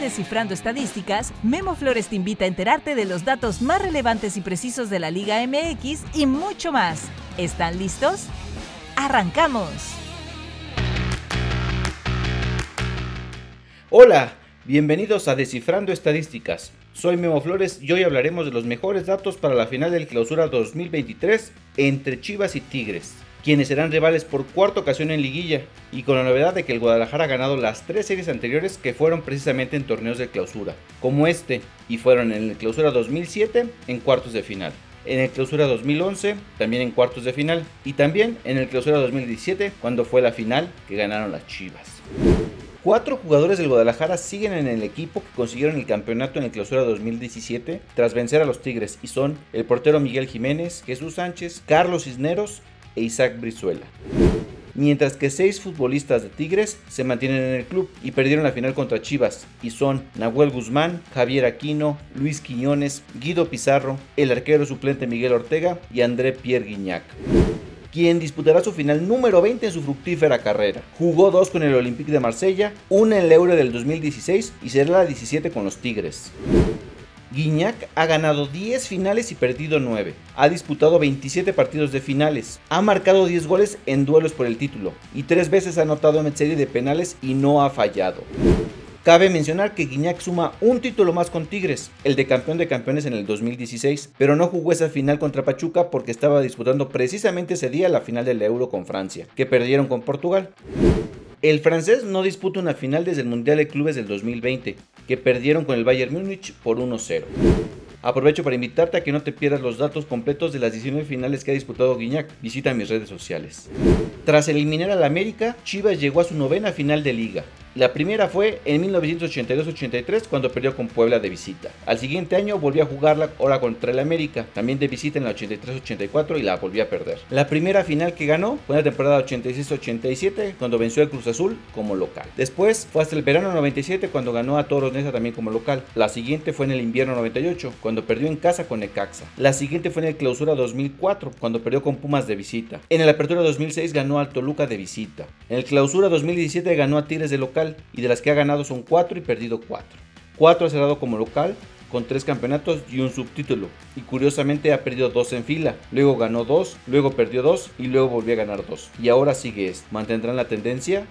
Descifrando Estadísticas, Memo Flores te invita a enterarte de los datos más relevantes y precisos de la Liga MX y mucho más. ¿Están listos? ¡Arrancamos! Hola, bienvenidos a Descifrando Estadísticas. Soy Memo Flores y hoy hablaremos de los mejores datos para la final del Clausura 2023 entre Chivas y Tigres quienes serán rivales por cuarta ocasión en liguilla, y con la novedad de que el Guadalajara ha ganado las tres series anteriores que fueron precisamente en torneos de clausura, como este, y fueron en el clausura 2007 en cuartos de final, en el clausura 2011 también en cuartos de final, y también en el clausura 2017 cuando fue la final que ganaron las Chivas. Cuatro jugadores del Guadalajara siguen en el equipo que consiguieron el campeonato en el clausura 2017 tras vencer a los Tigres y son el portero Miguel Jiménez, Jesús Sánchez, Carlos Cisneros e Isaac Brizuela. Mientras que seis futbolistas de Tigres se mantienen en el club y perdieron la final contra Chivas, y son Nahuel Guzmán, Javier Aquino, Luis Quiñones, Guido Pizarro, el arquero suplente Miguel Ortega y André Pierre Guignac quien disputará su final número 20 en su fructífera carrera. Jugó dos con el Olympique de Marsella, una en el Euro del 2016 y será la 17 con los Tigres. Guiñac ha ganado 10 finales y perdido 9. Ha disputado 27 partidos de finales. Ha marcado 10 goles en duelos por el título. Y 3 veces ha anotado en serie de penales y no ha fallado. Cabe mencionar que Guiñac suma un título más con Tigres, el de campeón de campeones en el 2016, pero no jugó esa final contra Pachuca porque estaba disputando precisamente ese día la final del Euro con Francia, que perdieron con Portugal. El francés no disputa una final desde el Mundial de Clubes del 2020, que perdieron con el Bayern Múnich por 1-0. Aprovecho para invitarte a que no te pierdas los datos completos de las 19 finales que ha disputado Guiñac. Visita mis redes sociales. Tras eliminar al América, Chivas llegó a su novena final de liga. La primera fue en 1982-83 cuando perdió con Puebla de visita. Al siguiente año volvió a jugarla ahora contra el América, también de visita en la 83-84 y la volvió a perder. La primera final que ganó fue en la temporada 86-87 cuando venció al Cruz Azul como local. Después fue hasta el verano 97 cuando ganó a Toros Neza también como local. La siguiente fue en el invierno 98 cuando perdió en casa con Necaxa. La siguiente fue en el clausura 2004 cuando perdió con Pumas de visita. En el apertura 2006 ganó al Toluca de visita. En el clausura 2017 ganó a Tigres de local y de las que ha ganado son 4 y perdido 4. 4 ha cerrado como local con 3 campeonatos y un subtítulo. Y curiosamente ha perdido 2 en fila. Luego ganó 2, luego perdió 2 y luego volvió a ganar 2. Y ahora sigue esto. ¿Mantendrán la tendencia?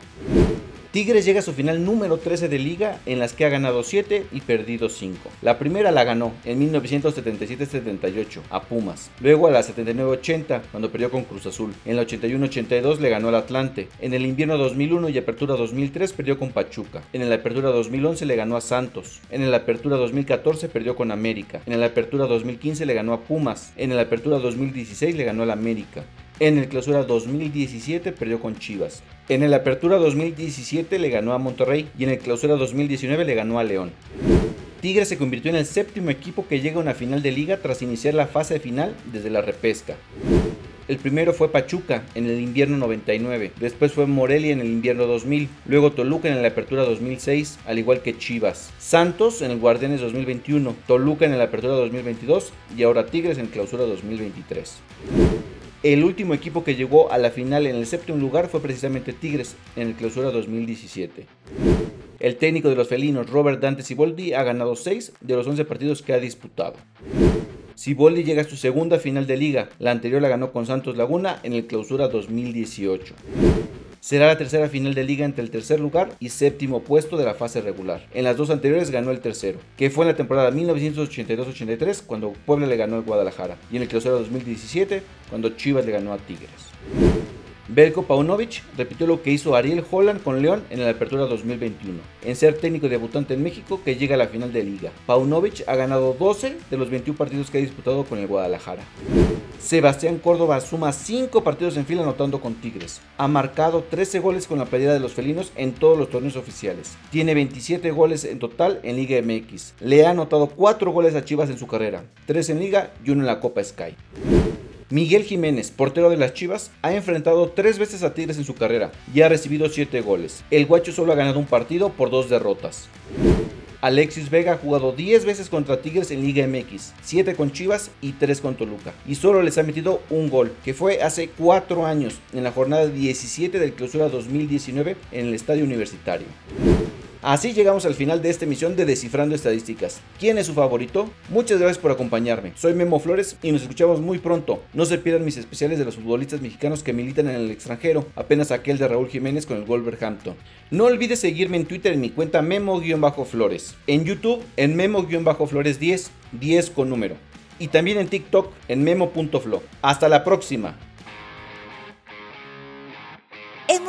Tigres llega a su final número 13 de liga en las que ha ganado 7 y perdido 5. La primera la ganó en 1977-78 a Pumas, luego a la 79-80 cuando perdió con Cruz Azul. En la 81-82 le ganó al Atlante. En el invierno 2001 y apertura 2003 perdió con Pachuca. En la apertura 2011 le ganó a Santos. En la apertura 2014 perdió con América. En la apertura 2015 le ganó a Pumas. En la apertura 2016 le ganó al América. En el clausura 2017 perdió con Chivas. En el apertura 2017 le ganó a Monterrey y en el clausura 2019 le ganó a León. Tigres se convirtió en el séptimo equipo que llega a una final de liga tras iniciar la fase final desde la repesca. El primero fue Pachuca en el invierno 99, después fue Morelia en el invierno 2000, luego Toluca en la apertura 2006, al igual que Chivas, Santos en el Guardianes 2021, Toluca en la apertura 2022 y ahora Tigres en clausura 2023. El último equipo que llegó a la final en el séptimo lugar fue precisamente Tigres en el clausura 2017. El técnico de los felinos, Robert Dante Siboldi, ha ganado 6 de los 11 partidos que ha disputado. Siboldi llega a su segunda final de liga, la anterior la ganó con Santos Laguna en el clausura 2018. Será la tercera final de liga entre el tercer lugar y séptimo puesto de la fase regular. En las dos anteriores ganó el tercero, que fue en la temporada 1982-83 cuando Puebla le ganó al Guadalajara y en el clausura 2017 cuando Chivas le ganó a Tigres. Belko Paunovic repitió lo que hizo Ariel Holland con León en la Apertura 2021, en ser técnico debutante en México que llega a la final de liga. Paunovic ha ganado 12 de los 21 partidos que ha disputado con el Guadalajara. Sebastián Córdoba suma 5 partidos en fila anotando con Tigres. Ha marcado 13 goles con la playera de los felinos en todos los torneos oficiales. Tiene 27 goles en total en Liga MX. Le ha anotado 4 goles a Chivas en su carrera, 3 en Liga y 1 en la Copa Sky. Miguel Jiménez, portero de las Chivas, ha enfrentado tres veces a Tigres en su carrera y ha recibido siete goles. El guacho solo ha ganado un partido por dos derrotas. Alexis Vega ha jugado 10 veces contra Tigres en Liga MX, 7 con Chivas y 3 con Toluca. Y solo les ha metido un gol, que fue hace 4 años, en la jornada 17 del clausura 2019 en el estadio universitario. Así llegamos al final de esta emisión de Descifrando Estadísticas. ¿Quién es su favorito? Muchas gracias por acompañarme. Soy Memo Flores y nos escuchamos muy pronto. No se pierdan mis especiales de los futbolistas mexicanos que militan en el extranjero, apenas aquel de Raúl Jiménez con el Wolverhampton. No olvides seguirme en Twitter en mi cuenta Memo-Flores, en YouTube en Memo-Flores 10, 10 con número, y también en TikTok en Memo.flo. Hasta la próxima.